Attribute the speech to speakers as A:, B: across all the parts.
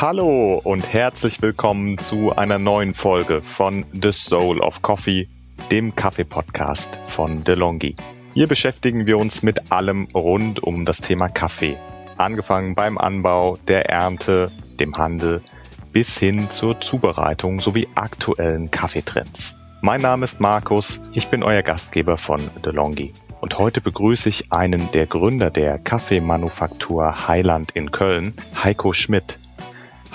A: Hallo und herzlich willkommen zu einer neuen Folge von The Soul of Coffee, dem Kaffee-Podcast von DeLonghi. Hier beschäftigen wir uns mit allem rund um das Thema Kaffee. Angefangen beim Anbau, der Ernte, dem Handel bis hin zur Zubereitung sowie aktuellen Kaffeetrends. Mein Name ist Markus, ich bin euer Gastgeber von DeLonghi. Und heute begrüße ich einen der Gründer der Kaffeemanufaktur Heiland in Köln, Heiko Schmidt.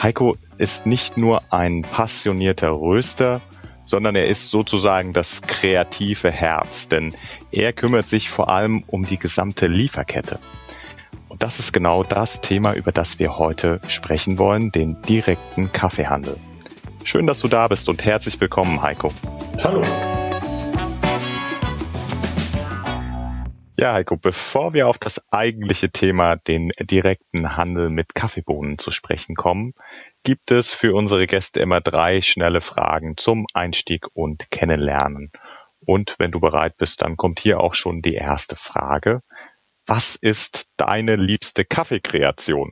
A: Heiko ist nicht nur ein passionierter Röster, sondern er ist sozusagen das kreative Herz, denn er kümmert sich vor allem um die gesamte Lieferkette. Und das ist genau das Thema, über das wir heute sprechen wollen, den direkten Kaffeehandel. Schön, dass du da bist und herzlich willkommen, Heiko.
B: Hallo.
A: Ja, Heiko, bevor wir auf das eigentliche Thema, den direkten Handel mit Kaffeebohnen zu sprechen kommen, gibt es für unsere Gäste immer drei schnelle Fragen zum Einstieg und Kennenlernen. Und wenn du bereit bist, dann kommt hier auch schon die erste Frage. Was ist deine liebste Kaffeekreation?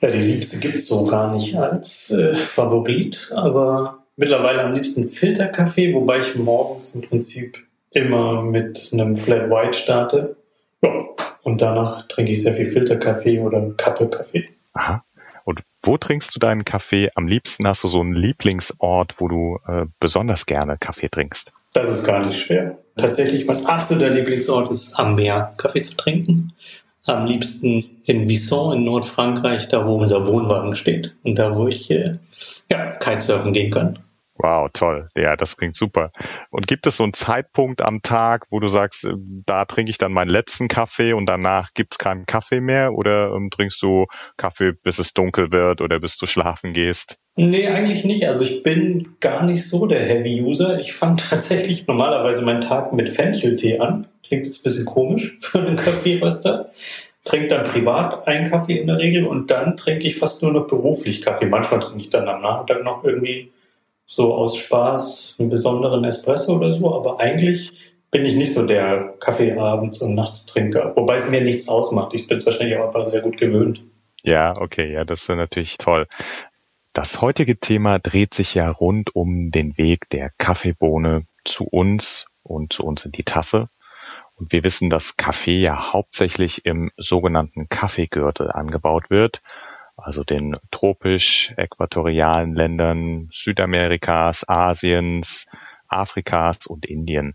B: Ja, die liebste gibt es so gar nicht als äh, Favorit, aber mittlerweile am liebsten Filterkaffee, wobei ich morgens im Prinzip immer mit einem Flat White starte. Ja, und danach trinke ich sehr viel Filterkaffee oder Kappelkaffee.
A: Aha. Und wo trinkst du deinen Kaffee? Am liebsten hast du so einen Lieblingsort, wo du äh, besonders gerne Kaffee trinkst?
B: Das ist gar nicht schwer. Tatsächlich mein absoluter Lieblingsort ist am Meer Kaffee zu trinken. Am liebsten in Visson in Nordfrankreich, da wo unser Wohnwagen steht und da wo ich äh, ja, Kitesurfen gehen kann.
A: Wow, toll. Ja, das klingt super. Und gibt es so einen Zeitpunkt am Tag, wo du sagst, äh, da trinke ich dann meinen letzten Kaffee und danach gibt's keinen Kaffee mehr? Oder ähm, trinkst du Kaffee, bis es dunkel wird oder bis du schlafen gehst?
B: Nee, eigentlich nicht. Also ich bin gar nicht so der Heavy-User. Ich fange tatsächlich normalerweise meinen Tag mit Fencheltee an. Klingt jetzt ein bisschen komisch für einen Kaffeeröster. Trinke dann privat einen Kaffee in der Regel und dann trinke ich fast nur noch beruflich Kaffee. Manchmal trinke ich dann am Nachmittag noch irgendwie so aus Spaß einen besonderen Espresso oder so, aber eigentlich bin ich nicht so der Kaffeeabends- und Nachtstrinker, wobei es mir nichts ausmacht. Ich bin es wahrscheinlich auch einfach sehr gut gewöhnt.
A: Ja, okay, ja, das ist natürlich toll. Das heutige Thema dreht sich ja rund um den Weg der Kaffeebohne zu uns und zu uns in die Tasse. Und wir wissen, dass Kaffee ja hauptsächlich im sogenannten Kaffeegürtel angebaut wird also den tropisch-äquatorialen Ländern Südamerikas, Asiens, Afrikas und Indien.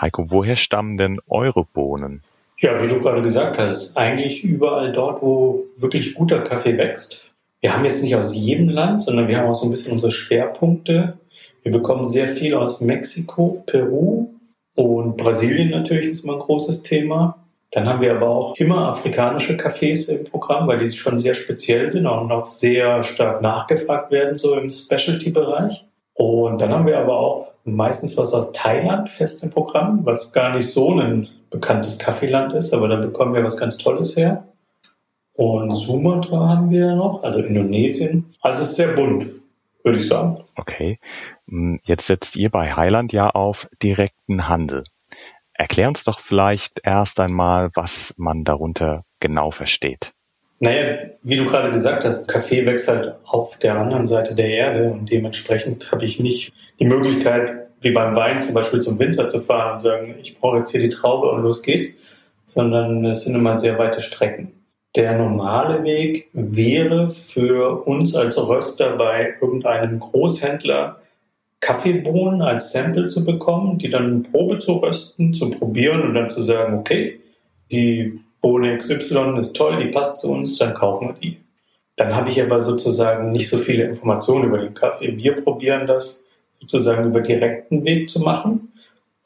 A: Heiko, woher stammen denn eure Bohnen?
B: Ja, wie du gerade gesagt hast, eigentlich überall dort, wo wirklich guter Kaffee wächst. Wir haben jetzt nicht aus jedem Land, sondern wir haben auch so ein bisschen unsere Schwerpunkte. Wir bekommen sehr viel aus Mexiko, Peru und Brasilien natürlich ist immer ein großes Thema. Dann haben wir aber auch immer afrikanische Cafés im Programm, weil die schon sehr speziell sind und auch sehr stark nachgefragt werden, so im Specialty-Bereich. Und dann haben wir aber auch meistens was aus Thailand fest im Programm, was gar nicht so ein bekanntes Kaffeeland ist, aber da bekommen wir was ganz Tolles her. Und Sumatra haben wir noch, also Indonesien. Also es ist sehr bunt, würde ich sagen.
A: Okay. Hm, jetzt setzt ihr bei Highland ja auf direkten Handel. Erklär uns doch vielleicht erst einmal, was man darunter genau versteht.
B: Naja, wie du gerade gesagt hast, Kaffee wächst halt auf der anderen Seite der Erde und dementsprechend habe ich nicht die Möglichkeit, wie beim Wein zum Beispiel zum Winzer zu fahren und sagen, ich brauche jetzt hier die Traube und los geht's, sondern es sind immer sehr weite Strecken. Der normale Weg wäre für uns als Röster bei irgendeinem Großhändler Kaffeebohnen als Sample zu bekommen, die dann in Probe zu rösten, zu probieren und dann zu sagen, okay, die Bohne XY ist toll, die passt zu uns, dann kaufen wir die. Dann habe ich aber sozusagen nicht so viele Informationen über den Kaffee. Wir probieren das sozusagen über direkten Weg zu machen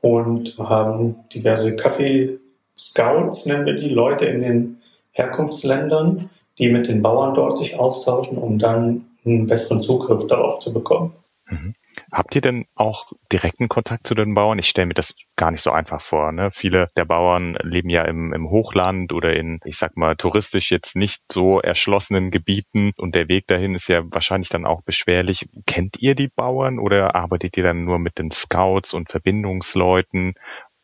B: und haben diverse Kaffee-Scouts, nennen wir die, Leute in den Herkunftsländern, die mit den Bauern dort sich austauschen, um dann einen besseren Zugriff darauf zu bekommen.
A: Mhm. Habt ihr denn auch direkten Kontakt zu den Bauern? Ich stelle mir das gar nicht so einfach vor. Ne? Viele der Bauern leben ja im, im Hochland oder in, ich sag mal, touristisch jetzt nicht so erschlossenen Gebieten und der Weg dahin ist ja wahrscheinlich dann auch beschwerlich. Kennt ihr die Bauern oder arbeitet ihr dann nur mit den Scouts und Verbindungsleuten?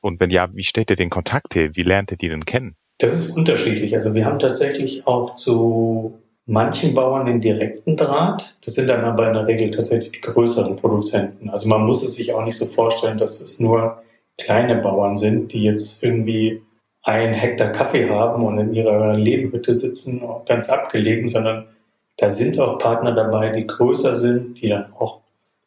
A: Und wenn ja, wie stellt ihr den Kontakt her? Wie lernt ihr die denn kennen?
B: Das ist unterschiedlich. Also wir haben tatsächlich auch zu manchen Bauern den direkten Draht. Das sind dann aber in der Regel tatsächlich die größeren Produzenten. Also man muss es sich auch nicht so vorstellen, dass es nur kleine Bauern sind, die jetzt irgendwie ein Hektar Kaffee haben und in ihrer Lebenhütte sitzen, ganz abgelegen, sondern da sind auch Partner dabei, die größer sind, die dann auch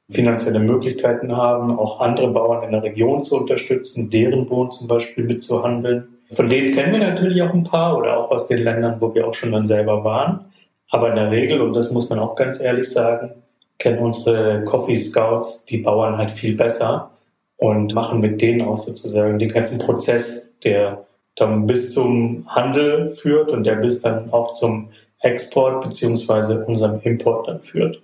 B: finanzielle Möglichkeiten haben, auch andere Bauern in der Region zu unterstützen, deren Bohnen zum Beispiel mitzuhandeln. Von denen kennen wir natürlich auch ein paar oder auch aus den Ländern, wo wir auch schon dann selber waren. Aber in der Regel, und das muss man auch ganz ehrlich sagen, kennen unsere Coffee Scouts die Bauern halt viel besser und machen mit denen auch sozusagen den ganzen Prozess, der dann bis zum Handel führt und der bis dann auch zum Export beziehungsweise unserem Import dann führt.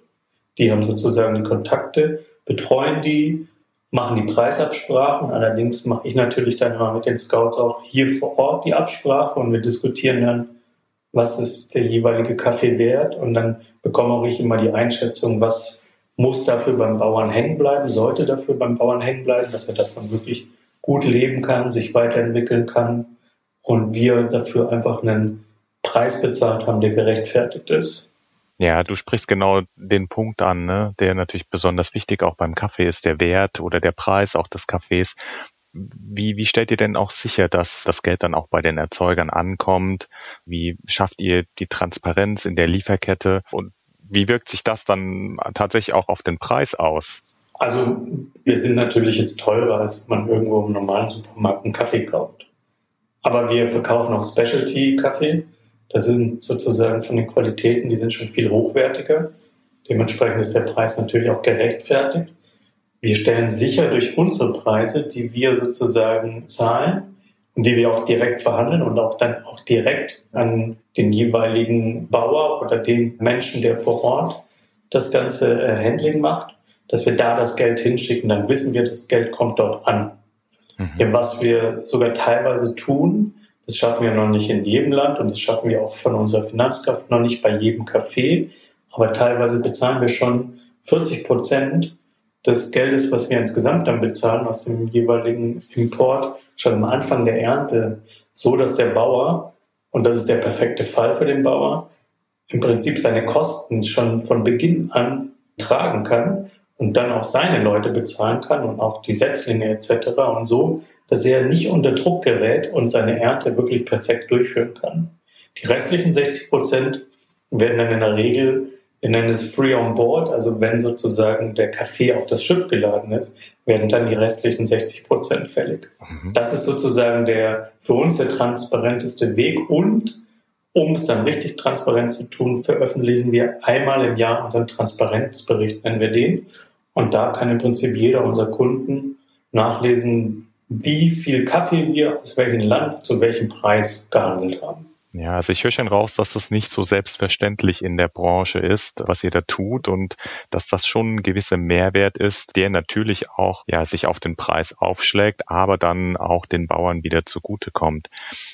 B: Die haben sozusagen die Kontakte, betreuen die, machen die Preisabsprachen. Allerdings mache ich natürlich dann immer mit den Scouts auch hier vor Ort die Absprache und wir diskutieren dann, was ist der jeweilige Kaffee wert und dann bekomme auch ich immer die Einschätzung, was muss dafür beim Bauern hängen bleiben, sollte dafür beim Bauern hängen bleiben, dass er davon wirklich gut leben kann, sich weiterentwickeln kann und wir dafür einfach einen Preis bezahlt haben, der gerechtfertigt ist.
A: Ja, du sprichst genau den Punkt an, ne, der natürlich besonders wichtig auch beim Kaffee ist, der Wert oder der Preis auch des Kaffees. Wie, wie stellt ihr denn auch sicher, dass das Geld dann auch bei den Erzeugern ankommt? Wie schafft ihr die Transparenz in der Lieferkette? Und wie wirkt sich das dann tatsächlich auch auf den Preis aus?
B: Also wir sind natürlich jetzt teurer, als man irgendwo im normalen Supermarkt einen Kaffee kauft. Aber wir verkaufen auch Specialty-Kaffee. Das sind sozusagen von den Qualitäten, die sind schon viel hochwertiger. Dementsprechend ist der Preis natürlich auch gerechtfertigt. Wir stellen sicher durch unsere Preise, die wir sozusagen zahlen und die wir auch direkt verhandeln und auch dann auch direkt an den jeweiligen Bauer oder den Menschen, der vor Ort das ganze äh, Handling macht, dass wir da das Geld hinschicken. Dann wissen wir, das Geld kommt dort an. Mhm. Was wir sogar teilweise tun, das schaffen wir noch nicht in jedem Land und das schaffen wir auch von unserer Finanzkraft noch nicht bei jedem Café. Aber teilweise bezahlen wir schon 40 Prozent des Geldes, was wir insgesamt dann bezahlen aus dem jeweiligen Import, schon am Anfang der Ernte, so dass der Bauer, und das ist der perfekte Fall für den Bauer, im Prinzip seine Kosten schon von Beginn an tragen kann und dann auch seine Leute bezahlen kann und auch die Setzlinge etc. und so, dass er nicht unter Druck gerät und seine Ernte wirklich perfekt durchführen kann. Die restlichen 60 Prozent werden dann in der Regel, wir nennen es Free on Board, also wenn sozusagen der Kaffee auf das Schiff geladen ist, werden dann die restlichen 60 Prozent fällig. Mhm. Das ist sozusagen der für uns der transparenteste Weg und um es dann richtig transparent zu tun, veröffentlichen wir einmal im Jahr unseren Transparenzbericht, nennen wir den. Und da kann im Prinzip jeder unserer Kunden nachlesen, wie viel Kaffee wir aus welchem Land zu welchem Preis gehandelt haben.
A: Ja, also ich höre schon raus, dass das nicht so selbstverständlich in der Branche ist, was ihr da tut und dass das schon ein gewisser Mehrwert ist, der natürlich auch ja sich auf den Preis aufschlägt, aber dann auch den Bauern wieder zugutekommt.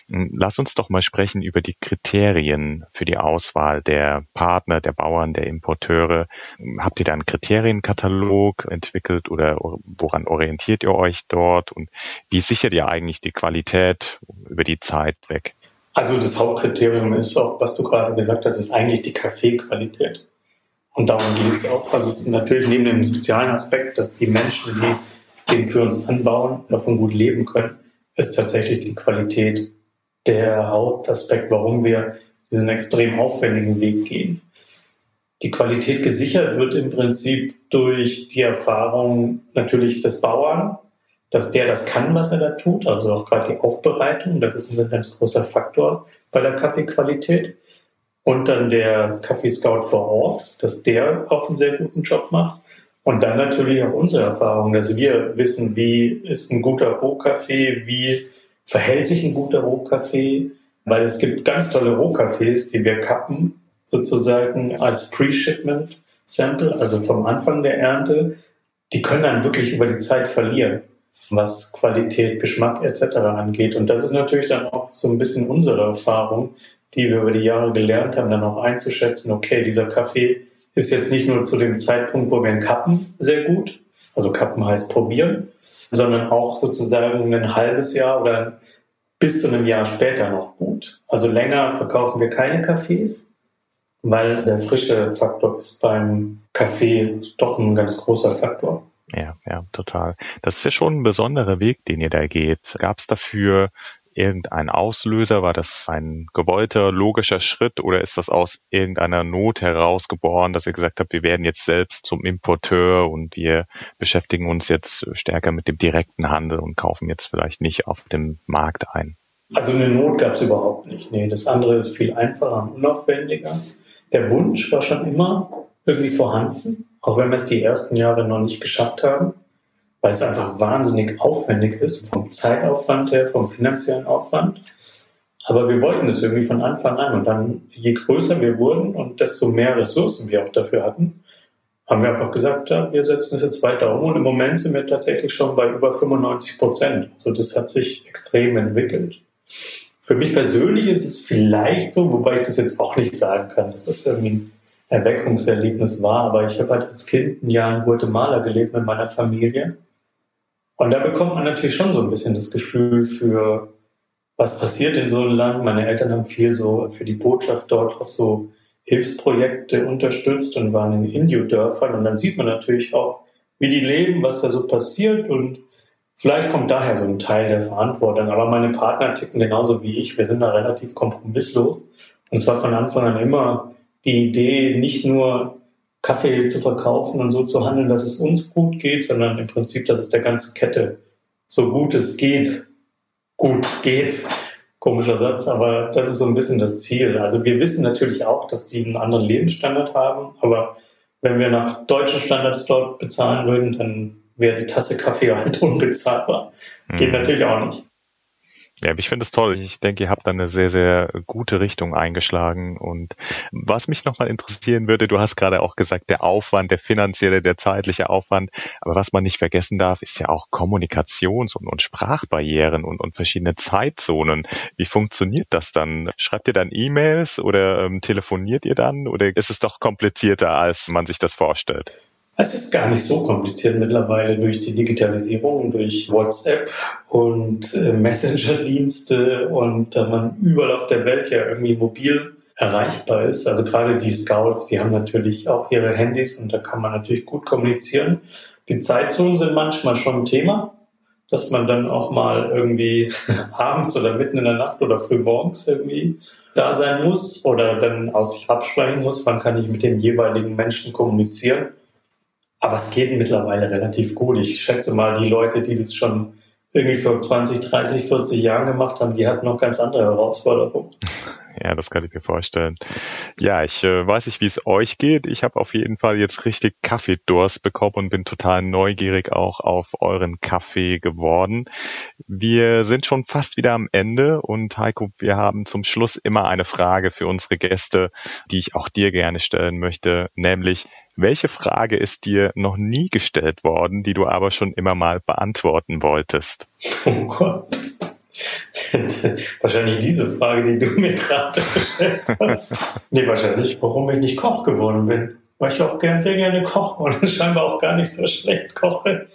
A: Hm, lass uns doch mal sprechen über die Kriterien für die Auswahl der Partner, der Bauern, der Importeure. Habt ihr da einen Kriterienkatalog entwickelt oder woran orientiert ihr euch dort und wie sichert ihr eigentlich die Qualität über die Zeit weg?
B: Also das Hauptkriterium ist auch, was du gerade gesagt hast, ist eigentlich die Kaffeequalität. Und darum geht es auch. Also es ist natürlich neben dem sozialen Aspekt, dass die Menschen, die den für uns anbauen, davon gut leben können, ist tatsächlich die Qualität der Hauptaspekt, warum wir diesen extrem aufwendigen Weg gehen. Die Qualität gesichert wird im Prinzip durch die Erfahrung natürlich des Bauern, dass der das kann, was er da tut, also auch gerade die Aufbereitung, das ist ein ganz großer Faktor bei der Kaffeequalität. Und dann der Kaffeescout vor Ort, dass der auch einen sehr guten Job macht. Und dann natürlich auch unsere Erfahrung, dass wir wissen, wie ist ein guter Rohkaffee, wie verhält sich ein guter Rohkaffee, weil es gibt ganz tolle Rohkaffees, die wir kappen, sozusagen als Pre-Shipment Sample, also vom Anfang der Ernte. Die können dann wirklich über die Zeit verlieren was Qualität, Geschmack etc. angeht. Und das ist natürlich dann auch so ein bisschen unsere Erfahrung, die wir über die Jahre gelernt haben, dann auch einzuschätzen, okay, dieser Kaffee ist jetzt nicht nur zu dem Zeitpunkt, wo wir ihn kappen, sehr gut, also kappen heißt probieren, sondern auch sozusagen ein halbes Jahr oder bis zu einem Jahr später noch gut. Also länger verkaufen wir keine Kaffees, weil der frische Faktor ist beim Kaffee doch ein ganz großer Faktor.
A: Ja, ja, total. Das ist ja schon ein besonderer Weg, den ihr da geht. Gab es dafür irgendeinen Auslöser? War das ein gewollter, logischer Schritt oder ist das aus irgendeiner Not herausgeboren, dass ihr gesagt habt, wir werden jetzt selbst zum Importeur und wir beschäftigen uns jetzt stärker mit dem direkten Handel und kaufen jetzt vielleicht nicht auf dem Markt ein?
B: Also eine Not gab es überhaupt nicht. Nee, das andere ist viel einfacher und unaufwendiger. Der Wunsch war schon immer irgendwie vorhanden, auch wenn wir es die ersten Jahre noch nicht geschafft haben, weil es einfach wahnsinnig aufwendig ist, vom Zeitaufwand her, vom finanziellen Aufwand. Aber wir wollten es irgendwie von Anfang an. Und dann, je größer wir wurden und desto mehr Ressourcen wir auch dafür hatten, haben wir einfach gesagt, ja, wir setzen es jetzt weiter um. Und im Moment sind wir tatsächlich schon bei über 95 Prozent. Also das hat sich extrem entwickelt. Für mich persönlich ist es vielleicht so, wobei ich das jetzt auch nicht sagen kann, das irgendwie ein Erweckungserlebnis war, aber ich habe halt als Kind ein Jahr in Guatemala gelebt mit meiner Familie. Und da bekommt man natürlich schon so ein bisschen das Gefühl für, was passiert in so einem Land. Meine Eltern haben viel so für die Botschaft dort auch so Hilfsprojekte unterstützt und waren in Indio-Dörfern. Und dann sieht man natürlich auch, wie die leben, was da so passiert und Vielleicht kommt daher so ein Teil der Verantwortung, aber meine Partner ticken genauso wie ich. Wir sind da relativ kompromisslos. Und zwar von Anfang an immer die Idee, nicht nur Kaffee zu verkaufen und so zu handeln, dass es uns gut geht, sondern im Prinzip, dass es der ganzen Kette so gut es geht, gut geht. Komischer Satz, aber das ist so ein bisschen das Ziel. Also wir wissen natürlich auch, dass die einen anderen Lebensstandard haben, aber wenn wir nach deutschen Standards dort bezahlen würden, dann wäre die Tasse Kaffee halt unbezahlbar. Geht mhm. natürlich auch nicht.
A: Ja, ich finde es toll. Ich denke, ihr habt da eine sehr, sehr gute Richtung eingeschlagen. Und was mich nochmal interessieren würde, du hast gerade auch gesagt, der Aufwand, der finanzielle, der zeitliche Aufwand. Aber was man nicht vergessen darf, ist ja auch Kommunikations- und, und Sprachbarrieren und, und verschiedene Zeitzonen. Wie funktioniert das dann? Schreibt ihr dann E-Mails oder ähm, telefoniert ihr dann? Oder ist es doch komplizierter, als man sich das vorstellt?
B: Es ist gar nicht so kompliziert mittlerweile durch die Digitalisierung, durch WhatsApp und äh, Messenger-Dienste und da man überall auf der Welt ja irgendwie mobil erreichbar ist. Also gerade die Scouts, die haben natürlich auch ihre Handys und da kann man natürlich gut kommunizieren. Die Zeitzonen sind manchmal schon ein Thema, dass man dann auch mal irgendwie abends oder mitten in der Nacht oder früh morgens irgendwie da sein muss oder dann aus sich absprechen muss, wann kann ich mit dem jeweiligen Menschen kommunizieren. Aber es geht mittlerweile relativ gut. Ich schätze mal, die Leute, die das schon irgendwie vor 20, 30, 40 Jahren gemacht haben, die hatten noch ganz andere Herausforderungen.
A: Ja, das kann ich mir vorstellen. Ja, ich äh, weiß nicht, wie es euch geht. Ich habe auf jeden Fall jetzt richtig Kaffeedurst bekommen und bin total neugierig auch auf euren Kaffee geworden. Wir sind schon fast wieder am Ende und Heiko, wir haben zum Schluss immer eine Frage für unsere Gäste, die ich auch dir gerne stellen möchte, nämlich welche Frage ist dir noch nie gestellt worden, die du aber schon immer mal beantworten wolltest? Oh Gott.
B: wahrscheinlich diese Frage, die du mir gerade gestellt hast. nee, wahrscheinlich, warum ich nicht Koch geworden bin. Weil ich auch sehr gerne koche und scheinbar auch gar nicht so schlecht koche.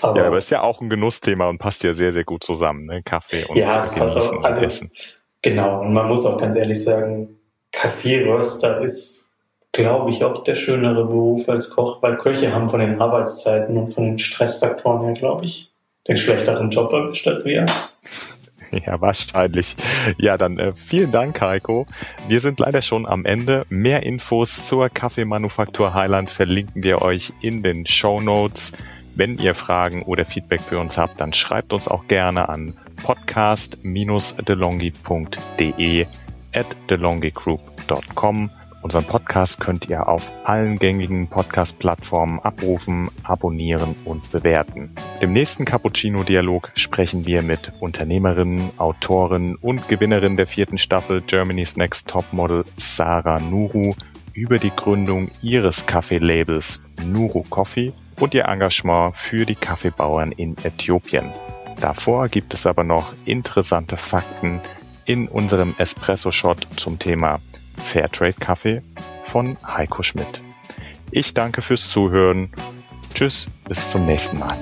A: Aber, ja, aber ist ja auch ein Genussthema und passt ja sehr, sehr gut zusammen, ne? Kaffee und
B: ja, es passt auch, also, Essen. Genau, und man muss auch ganz ehrlich sagen, Kaffeeröster ist glaube ich, auch der schönere Beruf als Koch, weil Köche haben von den Arbeitszeiten und von den Stressfaktoren her, glaube ich, den schlechteren Job erwischt als wir.
A: Ja, wahrscheinlich. Ja, dann äh, vielen Dank, Heiko. Wir sind leider schon am Ende. Mehr Infos zur Kaffeemanufaktur Highland verlinken wir euch in den Show Notes. Wenn ihr Fragen oder Feedback für uns habt, dann schreibt uns auch gerne an podcast-delongi.de at delongigroup.com. Unseren Podcast könnt ihr auf allen gängigen Podcast-Plattformen abrufen, abonnieren und bewerten. Im nächsten Cappuccino-Dialog sprechen wir mit Unternehmerin, Autorin und Gewinnerin der vierten Staffel Germany's Next Topmodel Sarah Nuru über die Gründung ihres Kaffeelabels Nuru Coffee und ihr Engagement für die Kaffeebauern in Äthiopien. Davor gibt es aber noch interessante Fakten in unserem Espresso-Shot zum Thema Fairtrade Kaffee von Heiko Schmidt. Ich danke fürs Zuhören. Tschüss, bis zum nächsten Mal.